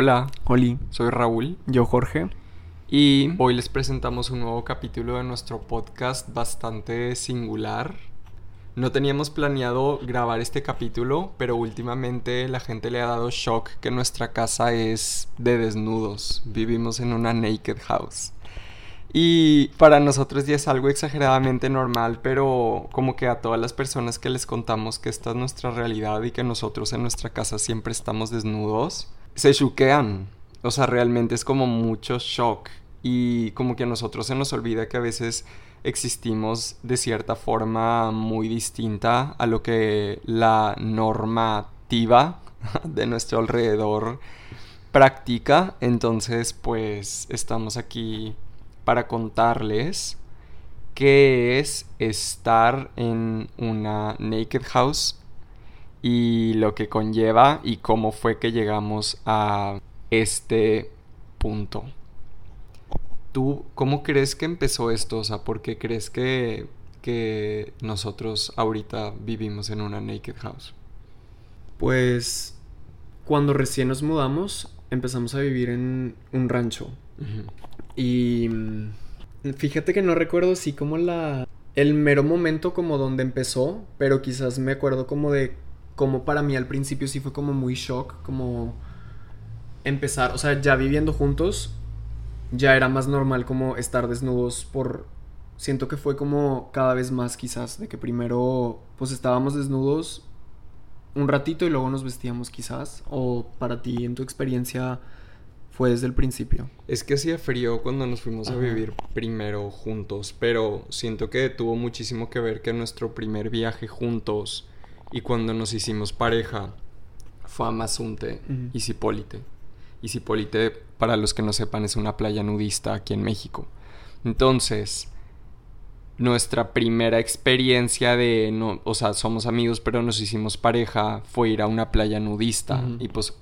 Hola, Oli, soy Raúl yo Jorge. y hoy les presentamos un nuevo capítulo de nuestro podcast bastante singular. No teníamos planeado grabar este capítulo, pero últimamente la gente le ha dado shock que nuestra casa es de desnudos. Vivimos en una naked house. Y para nosotros ya es algo exageradamente normal, pero como que a todas las personas que les contamos que esta es nuestra realidad y que nosotros en nuestra casa siempre estamos desnudos, se choquean. O sea, realmente es como mucho shock. Y como que a nosotros se nos olvida que a veces existimos de cierta forma muy distinta a lo que la normativa de nuestro alrededor practica. Entonces, pues estamos aquí para contarles qué es estar en una naked house y lo que conlleva y cómo fue que llegamos a este punto. ¿Tú cómo crees que empezó esto? O sea, ¿por qué crees que, que nosotros ahorita vivimos en una naked house? Pues cuando recién nos mudamos, empezamos a vivir en un rancho. Y mm, fíjate que no recuerdo así como la... El mero momento como donde empezó, pero quizás me acuerdo como de como para mí al principio sí fue como muy shock, como empezar, o sea, ya viviendo juntos, ya era más normal como estar desnudos por... Siento que fue como cada vez más quizás, de que primero pues estábamos desnudos un ratito y luego nos vestíamos quizás, o para ti en tu experiencia fue desde el principio. Es que hacía frío cuando nos fuimos a vivir primero juntos, pero siento que tuvo muchísimo que ver que nuestro primer viaje juntos y cuando nos hicimos pareja fue a Mazunte y Cipolite. Y Cipolite, para los que no sepan, es una playa nudista aquí en México. Entonces, nuestra primera experiencia de, no, o sea, somos amigos, pero nos hicimos pareja, fue ir a una playa nudista. Y pues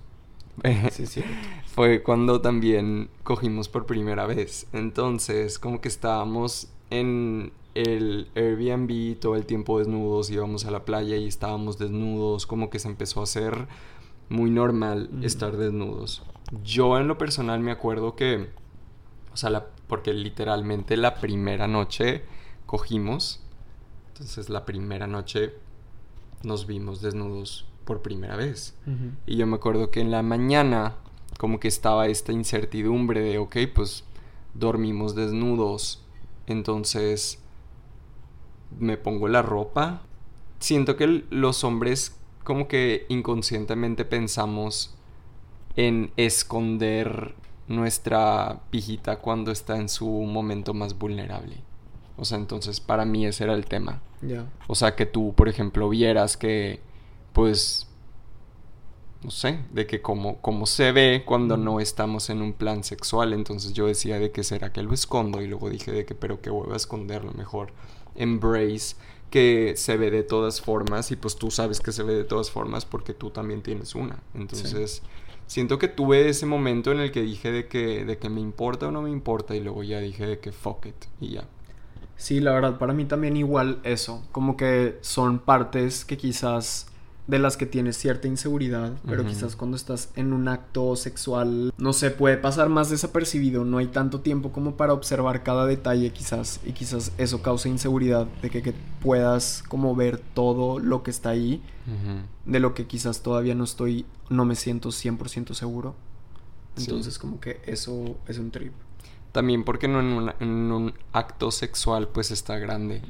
Sí, sí. fue cuando también cogimos por primera vez. Entonces, como que estábamos en el Airbnb todo el tiempo desnudos, íbamos a la playa y estábamos desnudos, como que se empezó a hacer muy normal estar desnudos. Yo en lo personal me acuerdo que, o sea, la- porque literalmente la primera noche cogimos, entonces la primera noche nos vimos desnudos por primera vez. Y yo me acuerdo que en la mañana como que estaba esta incertidumbre de, ok, pues dormimos desnudos, entonces me pongo la ropa. Siento que los hombres como que inconscientemente pensamos en esconder nuestra pijita cuando está en su momento más vulnerable. O sea, entonces para mí ese era el tema. O sea, que tú, por ejemplo, vieras que, pues, no sé, de que como, como se ve cuando no estamos en un plan sexual. Entonces yo decía de que será que lo escondo y luego dije de que, pero que vuelva a esconderlo mejor. Embrace que se ve de todas formas y pues tú sabes que se ve de todas formas porque tú también tienes una. Entonces... Siento que tuve ese momento en el que dije de que, de que me importa o no me importa y luego ya dije de que fuck it y ya. Sí, la verdad, para mí también igual eso. Como que son partes que quizás de las que tienes cierta inseguridad, pero quizás cuando estás en un acto sexual, no sé, puede pasar más desapercibido. No hay tanto tiempo como para observar cada detalle, quizás. Y quizás eso causa inseguridad de que, que puedas como ver todo lo que está ahí, de lo que quizás todavía no estoy, no me siento 100% seguro. Sí. Entonces, como que eso es un trip. También porque no en, una- en un acto sexual pues está grande.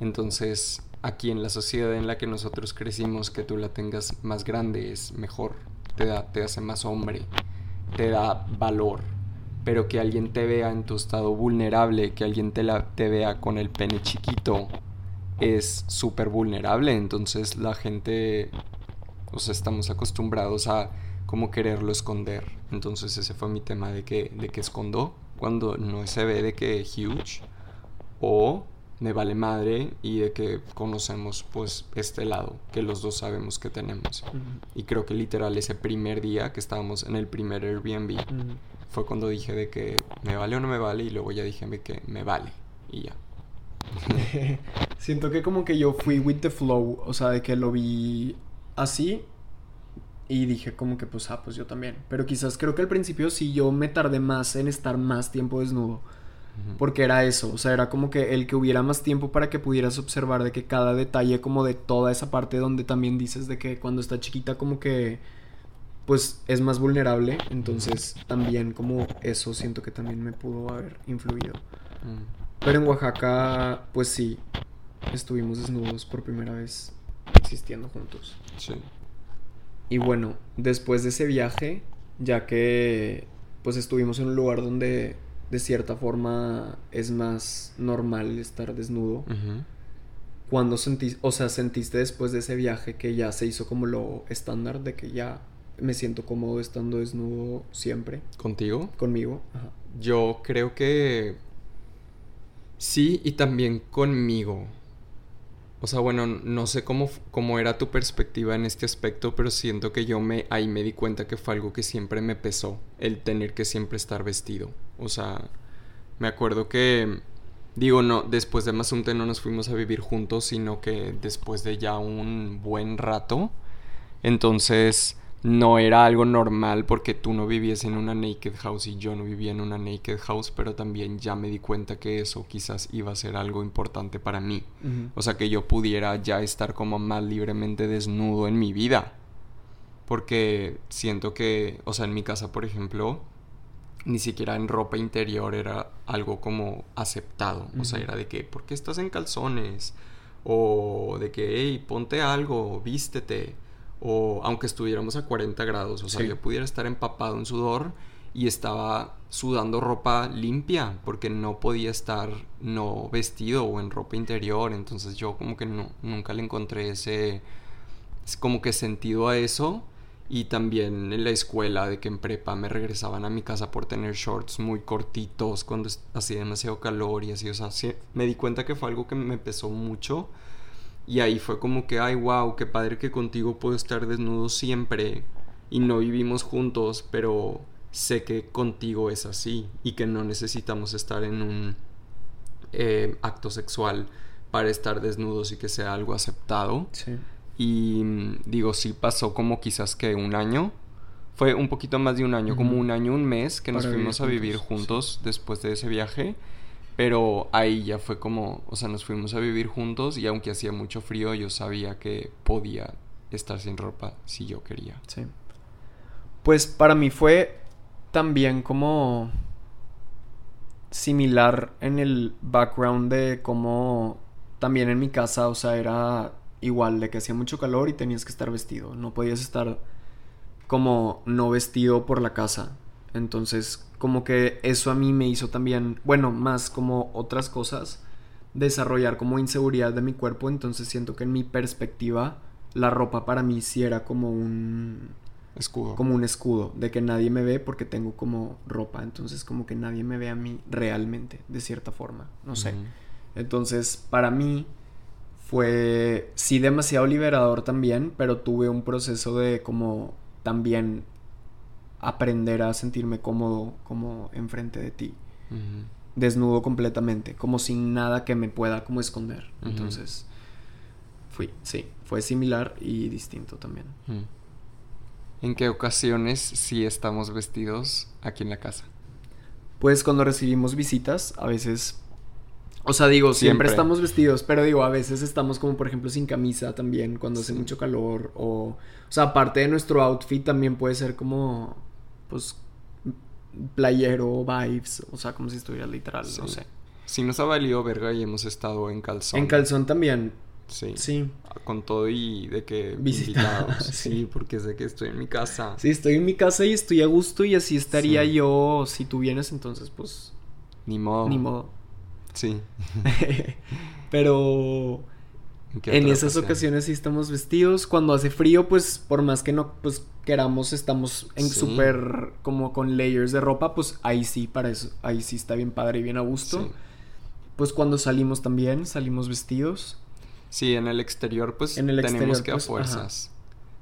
Entonces aquí en la sociedad en la que nosotros crecimos que tú la tengas más grande es mejor. Te, da, te hace más hombre. Te da valor. Pero que alguien te vea en tu estado vulnerable, que alguien te, la, te vea con el pene chiquito, es súper vulnerable. Entonces la gente, o sea, estamos acostumbrados a como quererlo esconder. Entonces ese fue mi tema de que, de que escondo cuando no se ve de que huge o me vale madre y de que conocemos pues este lado que los dos sabemos que tenemos. Y creo que literal ese primer día que estábamos en el primer Airbnb fue cuando dije de que me vale o no me vale y luego ya dije de que me vale y ya. Siento que como que yo fui with the flow, o sea, de que lo vi así Y dije como que pues, ah, pues yo también. Pero quizás creo que al principio sí yo me tardé más en estar más tiempo desnudo. Porque era eso, o sea, era como que el que hubiera más tiempo para que pudieras observar de que cada detalle como de toda esa parte donde también dices de que cuando está chiquita como que pues es más vulnerable, entonces también como eso siento que también me pudo haber influido. Pero en Oaxaca pues sí, estuvimos desnudos por primera vez existiendo juntos. Sí. Y bueno, después de ese viaje, ya que pues estuvimos en un lugar donde de cierta forma es más normal estar desnudo. Cuando sentiste, o sea, sentiste después de ese viaje que ya se hizo como lo estándar de que ya me siento cómodo estando desnudo siempre. ¿Contigo? Conmigo. Yo creo que sí y también conmigo. O sea, bueno, no sé cómo, cómo era tu perspectiva en este aspecto, pero siento que yo me ahí me di cuenta que fue algo que siempre me pesó, el tener que siempre estar vestido. O sea, me acuerdo que, digo, no, después de Mazunte no nos fuimos a vivir juntos, sino que después de ya un buen rato, entonces no era algo normal porque tú no vivías en una naked house y yo no vivía en una naked house, pero también ya me di cuenta que eso quizás iba a ser algo importante para mí. O sea, que yo pudiera ya estar como más libremente desnudo en mi vida. Porque siento que, o sea, en mi casa, por ejemplo, ni siquiera en ropa interior era algo como aceptado. O sea, era de que, ¿por qué estás en calzones? O de que, hey, ponte algo, vístete. O aunque estuviéramos a 40 grados, o sea, yo pudiera estar empapado en sudor y estaba sudando ropa limpia porque no podía estar no vestido o en ropa interior, entonces yo como que no, nunca le encontré ese como que sentido a eso y también en la escuela de que en prepa me regresaban a mi casa por tener shorts muy cortitos cuando hacía demasiado calor y así, o sea, me di cuenta que fue algo que me pesó mucho y ahí fue como que, ay, wow, qué padre que contigo puedo estar desnudo siempre y no vivimos juntos, pero sé que contigo es así y que no necesitamos estar en un eh, acto sexual para estar desnudos y que sea algo aceptado. Sí. Y mm, digo, sí pasó como quizás que un año. Fue un poquito más de un año, como un año, un mes que nos fuimos a vivir juntos después de ese viaje. Pero ahí ya fue como, o sea, nos fuimos a vivir juntos y aunque hacía mucho frío, yo sabía que podía estar sin ropa si yo quería. Sí. Pues para mí fue también como similar en el background de cómo también en mi casa, o sea, era igual de que hacía mucho calor y tenías que estar vestido, no podías estar como no vestido por la casa. Entonces, como que eso a mí me hizo también, bueno, más como otras cosas, desarrollar como inseguridad de mi cuerpo. Entonces siento que en mi perspectiva, la ropa para mí sí era como un escudo. Como un escudo, de que nadie me ve porque tengo como ropa. Entonces, como que nadie me ve a mí realmente, de cierta forma. No sé. Entonces, para mí fue sí demasiado liberador también, pero tuve un proceso de como también aprender a sentirme cómodo como enfrente de ti. Desnudo completamente, como sin nada que me pueda como esconder. Entonces, fui, sí, fue similar y distinto también. ¿En qué ocasiones sí estamos vestidos aquí en la casa? Pues cuando recibimos visitas, a veces o sea, digo, siempre. estamos vestidos, pero digo, a veces estamos como, por ejemplo, sin camisa también, cuando hace mucho calor. O, o sea, aparte de nuestro outfit también puede ser como pues, playero, vibes, o sea, como si estuviera literal, no sé. Si nos ha valido verga y hemos estado en calzón. En calzón también. Sí. Sí. Con todo y de que visitados. sí. porque sé que estoy en mi casa. Sí, estoy en mi casa y estoy a gusto y así estaría yo si tú vienes, entonces pues... Ni modo. Ni modo. Sí. Pero en esas ocasiones sí estamos vestidos. Cuando hace frío, pues por más que no pues queramos, estamos en súper como con layers de ropa, pues ahí sí, para eso, ahí sí está bien padre y bien a gusto. Pues cuando salimos también, salimos vestidos. Sí, en el exterior pues en el tenemos que a pues, fuerzas.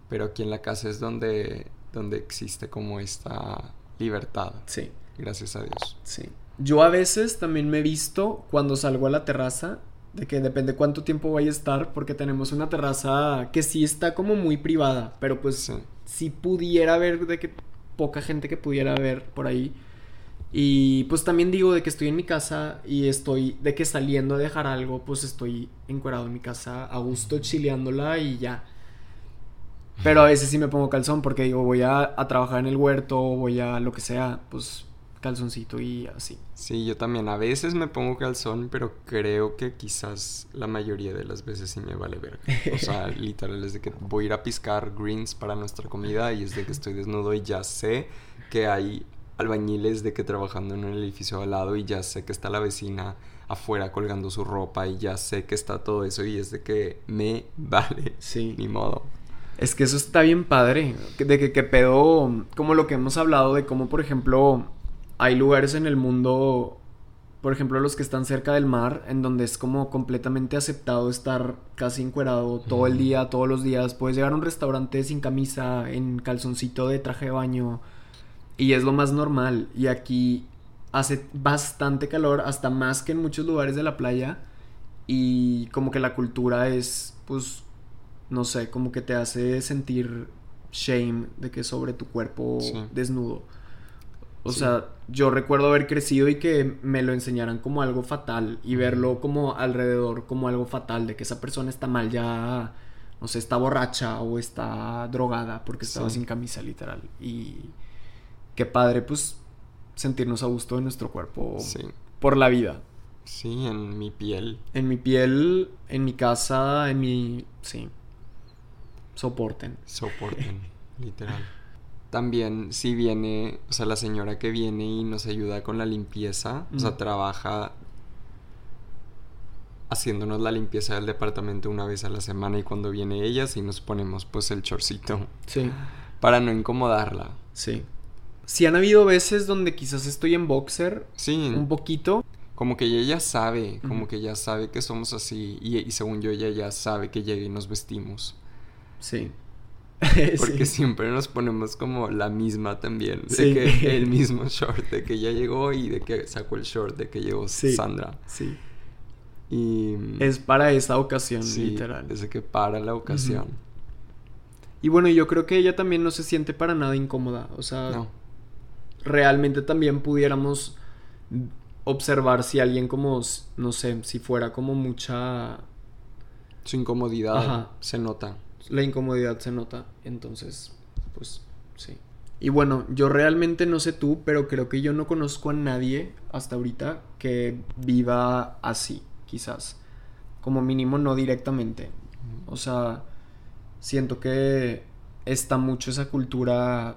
Pero aquí en la casa es donde, donde existe como esta libertad. Sí. Gracias a Dios. Sí. Yo a veces también me he visto cuando salgo a la terraza de que depende cuánto tiempo vaya a estar, porque tenemos una terraza que sí está como muy privada, pero pues si pudiera ver de que poca gente que pudiera ver por ahí. Y pues también digo de que estoy en mi casa y estoy de que saliendo a dejar algo, pues estoy encuerado en mi casa a gusto chileándola y ya. Pero a veces sí me pongo calzón porque digo, voy a, a trabajar en el huerto, voy a lo que sea, pues calzoncito y así. Sí, yo también a veces me pongo calzón, pero creo que quizás la mayoría de las veces sí me vale verga. O sea, literal es de que voy a ir a piscar greens para nuestra comida y es de que estoy desnudo y ya sé que hay albañiles de que trabajando en un edificio al lado y ya sé que está la vecina afuera colgando su ropa y ya sé que está todo eso y es de que me vale. Sí. Ni modo. Es que eso está bien padre. De que, que pedo, como lo que hemos hablado de cómo, por ejemplo, hay lugares en el mundo, por ejemplo, los que están cerca del mar, en donde es como completamente aceptado estar casi encuerado todo el día, todos los días. Puedes llegar a un restaurante sin camisa, en calzoncito de traje de baño, y es lo más normal. Y aquí hace bastante calor, hasta más que en muchos lugares de la playa, y como que la cultura es, pues, no sé, como que te hace sentir shame de que sobre tu cuerpo Sí. desnudo. O Sí. sea, yo recuerdo haber crecido y que me lo enseñaran como algo fatal y verlo como alrededor como algo fatal, de que esa persona está mal ya, no sé, está borracha o está drogada porque estaba Sí. sin camisa literal. Y qué padre, pues, sentirnos a gusto en nuestro cuerpo Sí. por la vida. Sí, en mi piel. En mi piel, en mi casa, en mi... Sí. Soporten. soporten, literal. También si viene, o sea, la señora que viene y nos ayuda con la limpieza, o sea, trabaja haciéndonos la limpieza del departamento una vez a la semana y cuando viene ella sí nos ponemos pues el chorcito Sí. para no incomodarla. Sí. Si han habido veces donde quizás estoy en boxer Sí, un poquito. como que ella ya sabe, como que ya sabe que somos así y, y según yo ella ya sabe que llega y nos vestimos. Sí. Porque Sí. siempre nos ponemos como la misma también. De que el mismo short de que ya llegó y de que sacó el short de que llegó Sí. Sandra. Sí. Y. Es para esa ocasión, literal. Es de que para la ocasión. Y bueno, yo creo que ella también no se siente para nada incómoda. O sea, No. realmente también pudiéramos observar si alguien como, no sé, si fuera como mucha... Su incomodidad Ajá. se nota. La incomodidad se nota. Entonces, pues sí. Y bueno, yo realmente no sé tú, pero creo que yo no conozco a nadie hasta ahorita que viva así, quizás. Como mínimo no directamente. O sea, siento que está mucho esa cultura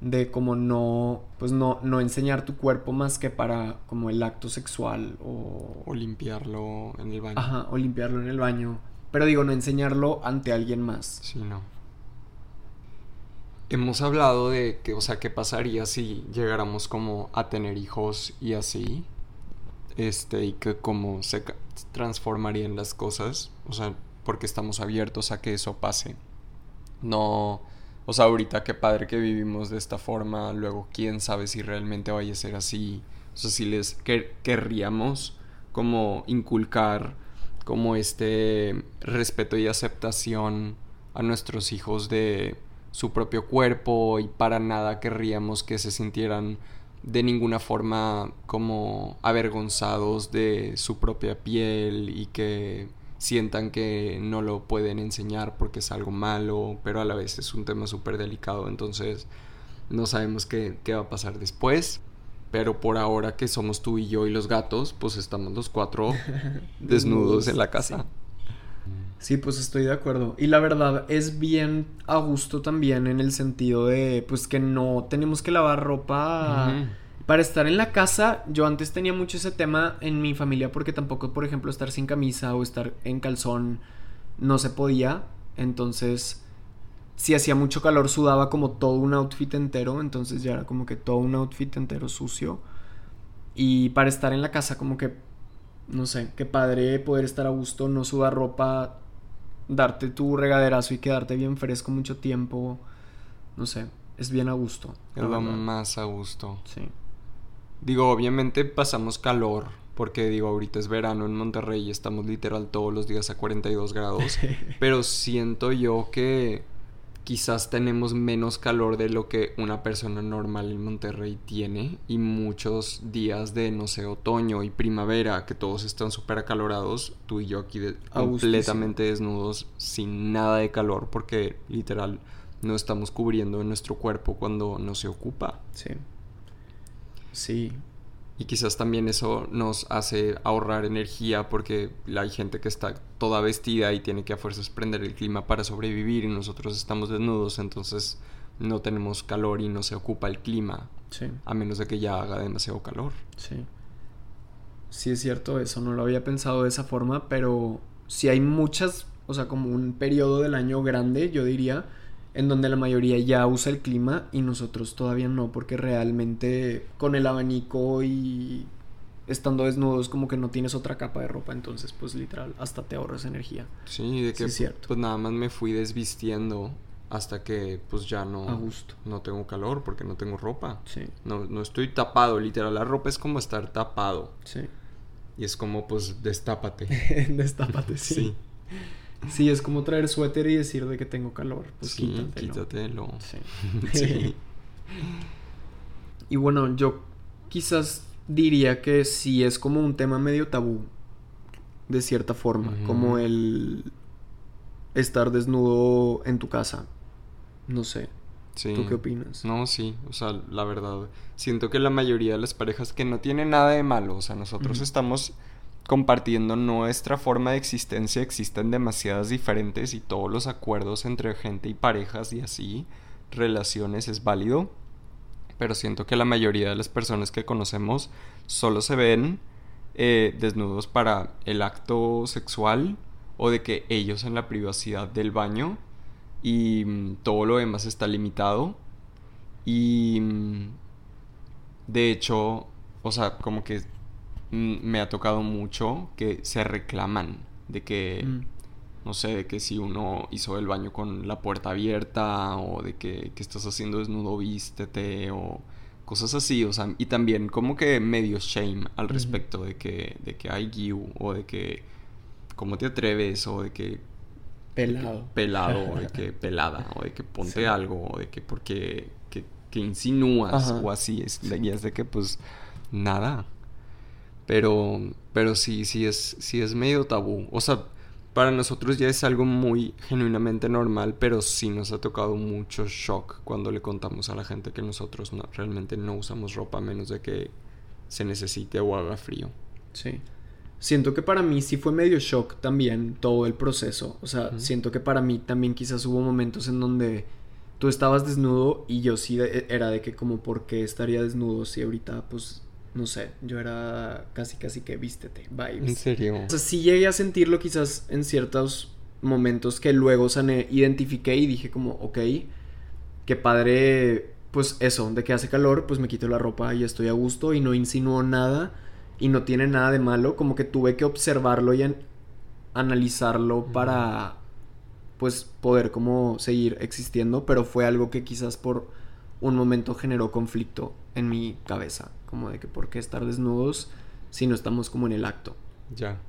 de como no, pues no, no enseñar tu cuerpo más que para como el acto sexual o, O limpiarlo en el baño. ajá, o limpiarlo en el baño. Pero digo, no enseñarlo ante alguien más. Sí, no. Hemos hablado de que, o sea, qué pasaría si llegáramos como a tener hijos y así. Este, y que cómo se transformarían las cosas. O sea, porque estamos abiertos a que eso pase. No. O sea, ahorita qué padre que vivimos de esta forma. Luego, quién sabe si realmente vaya a ser así. O sea, si les quer- querríamos como inculcar como este respeto y aceptación a nuestros hijos de su propio cuerpo y para nada querríamos que se sintieran de ninguna forma como avergonzados de su propia piel y que sientan que no lo pueden enseñar porque es algo malo, pero a la vez es un tema súper delicado, entonces no sabemos qué, qué va a pasar después. Pero por ahora que somos tú y yo y los gatos, pues estamos los cuatro desnudos en la casa. Sí, pues estoy de acuerdo. Y la verdad es bien a gusto también en el sentido de, pues que no tenemos que lavar ropa para estar en la casa. Yo antes tenía mucho ese tema en mi familia porque tampoco, por ejemplo, estar sin camisa o estar en calzón no se podía. Entonces, si hacía mucho calor sudaba como todo un outfit entero. Entonces ya era como que todo un outfit entero sucio. Y para estar en la casa como que, no sé, qué padre poder estar a gusto, no sudar ropa, darte tu regaderazo y quedarte bien fresco mucho tiempo. No sé, es bien a gusto. Es lo más a gusto. Sí. Digo, obviamente pasamos calor, porque digo, ahorita es verano en Monterrey y estamos literal todos los días a 42 grados, pero siento yo que quizás tenemos menos calor de lo que una persona normal en Monterrey tiene y muchos días de, no sé, otoño y primavera, que todos están súper acalorados, tú y yo aquí completamente desnudos, sin nada de calor, porque literal no estamos cubriendo nuestro cuerpo cuando no se ocupa. Sí. Sí, y quizás también eso nos hace ahorrar energía porque hay gente que está toda vestida y tiene que a fuerzas prender el clima para sobrevivir y nosotros estamos desnudos, entonces no tenemos calor y no se ocupa el clima. Sí. A menos de que ya haga demasiado calor. Sí. Sí es cierto eso, no lo había pensado de esa forma, pero si hay muchas, o sea, como un periodo del año grande, yo diría, en donde la mayoría ya usa el clima y nosotros todavía no, porque realmente con el abanico y estando desnudos como que no tienes otra capa de ropa, entonces pues literal hasta te ahorras energía. Sí, de que pues nada más me fui desvistiendo hasta que pues ya no A gusto. no tengo calor porque no tengo ropa. Sí. No, no estoy tapado, literal, la ropa es como estar tapado. Sí. Y es como pues destápate. destápate, sí. sí. Sí, es como traer suéter y decir de que tengo calor. Pues sí, quítatelo. Sí. sí. y bueno, yo quizás diría que sí es como un tema medio tabú, de cierta forma, como el estar desnudo en tu casa. No sé. Sí. ¿Tú qué opinas? No, sí, o sea, la verdad, siento que la mayoría de las parejas que no tienen nada de malo, o sea, nosotros estamos compartiendo nuestra forma de existencia existen demasiadas diferentes y todos los acuerdos entre gente y parejas y así relaciones es válido. Pero siento que la mayoría de las personas que conocemos solo se ven eh, desnudos para el acto sexual o de que ellos en la privacidad del baño y mm, todo lo demás está limitado. Y mm, de hecho, o sea, como que me ha tocado mucho que se reclaman de que, mm. no sé, de que si uno hizo el baño con la puerta abierta o de que, que estás haciendo desnudo, vístete o cosas así, o sea, y también como que medio shame al respecto de que, de que hay you o de que, ¿cómo te atreves? O de que... Pelado. pelado, o de que pelada, o de que ponte algo, o de que porque, que, que insinúas o así, es, y es de que pues nada, pero, pero sí, sí es, sí es medio tabú. O sea, para nosotros ya es algo muy genuinamente normal, pero sí nos ha tocado mucho shock cuando le contamos a la gente que nosotros no, realmente no usamos ropa a menos de que se necesite o haga frío. Sí. Siento que para mí sí fue medio shock también todo el proceso. O sea, siento que para mí también quizás hubo momentos en donde tú estabas desnudo y yo sí era de que como por qué estaría desnudo si ahorita pues no sé, yo era casi casi que vístete, vibes. ¿En serio? O sea, sí llegué a sentirlo quizás en ciertos momentos que luego sané, identifiqué y dije como, ok, qué padre, pues eso, de que hace calor, pues me quito la ropa y estoy a gusto y no insinuó nada y no tiene nada de malo, como que tuve que observarlo y analizarlo para pues poder como seguir existiendo, pero fue algo que quizás por un momento generó conflicto en mi cabeza como de que por qué estar desnudos si no estamos como en el acto. Ya.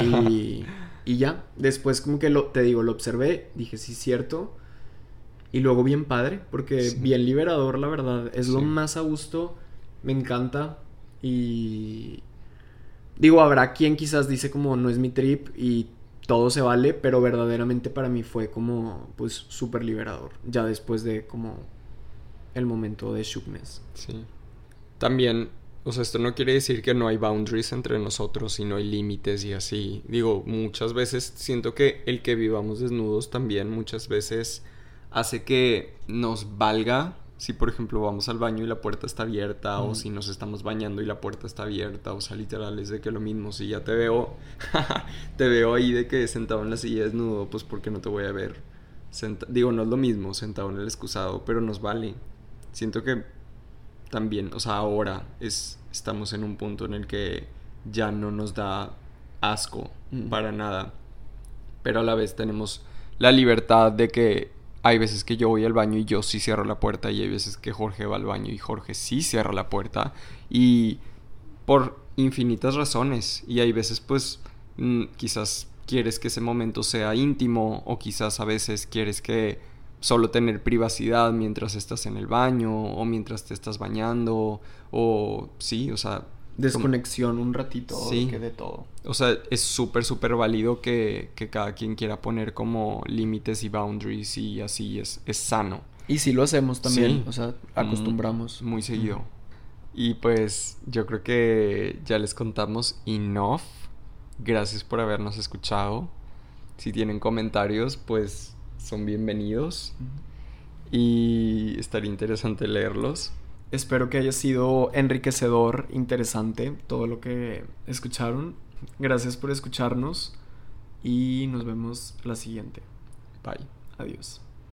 y, y ya, después como que lo, te digo, lo observé, dije, sí, cierto. Y luego bien padre, porque bien liberador, la verdad. Es lo más a gusto, me encanta. Y digo, habrá quien quizás dice como no es mi trip y todo se vale, pero verdaderamente para mí fue como pues súper liberador, ya después de como el momento de shookness. Sí también, o sea, esto no quiere decir que no hay boundaries entre nosotros y no hay límites y así. Digo, muchas veces siento que el que vivamos desnudos también muchas veces hace que nos valga si por ejemplo vamos al baño y la puerta está abierta o si nos estamos bañando y la puerta está abierta o sea literal es de que lo mismo si ya te veo te veo ahí de que sentado en la silla desnudo pues porque no te voy a ver digo no es lo mismo sentado en el excusado pero nos vale. Siento que también, o sea, ahora es, estamos en un punto en el que ya no nos da asco mm. para nada, pero a la vez tenemos la libertad de que hay veces que yo voy al baño y yo sí cierro la puerta y hay veces que Jorge va al baño y Jorge sí cierra la puerta y por infinitas razones y hay veces pues mm, quizás quieres que ese momento sea íntimo o quizás a veces quieres que solo tener privacidad mientras estás en el baño o mientras te estás bañando o sí, o sea... Desconexión un ratito Sí. que de todo. O sea, es súper, súper válido que, que cada quien quiera poner como límites y boundaries y así es, es sano. Y si lo hacemos también, Sí. o sea, acostumbramos. Muy seguido. Y pues yo creo que ya les contamos enough. Gracias por habernos escuchado. Si tienen comentarios, pues son bienvenidos. Y estaría interesante leerlos. Espero que haya sido enriquecedor, interesante todo lo que escucharon. Gracias por escucharnos y nos vemos la siguiente. Bye. Adiós.